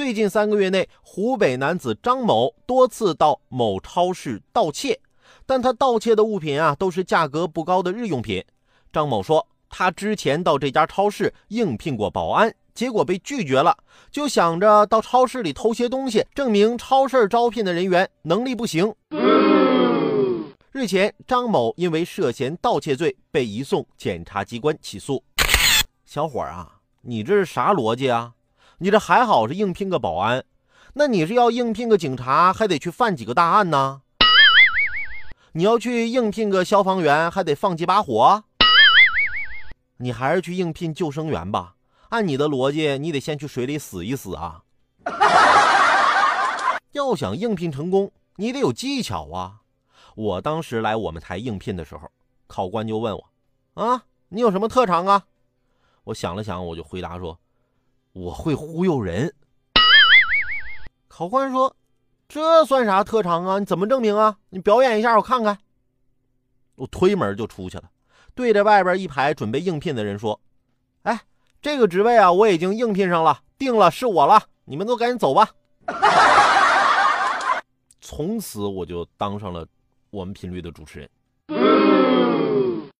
最近三个月内，湖北男子张某多次到某超市盗窃，但他盗窃的物品啊都是价格不高的日用品。张某说，他之前到这家超市应聘过保安，结果被拒绝了，就想着到超市里偷些东西，证明超市招聘的人员能力不行。日前，张某因为涉嫌盗窃罪被移送检察机关起诉。小伙啊，你这是啥逻辑啊？你这还好是应聘个保安，那你是要应聘个警察，还得去犯几个大案呢？你要去应聘个消防员，还得放几把火？你还是去应聘救生员吧。按你的逻辑，你得先去水里死一死啊！要想应聘成功，你得有技巧啊！我当时来我们台应聘的时候，考官就问我：“啊，你有什么特长啊？”我想了想，我就回答说。我会忽悠人。考官说：“这算啥特长啊？你怎么证明啊？你表演一下，我看看。”我推门就出去了，对着外边一排准备应聘的人说：“哎，这个职位啊，我已经应聘上了，定了是我了，你们都赶紧走吧。”从此我就当上了我们频率的主持人。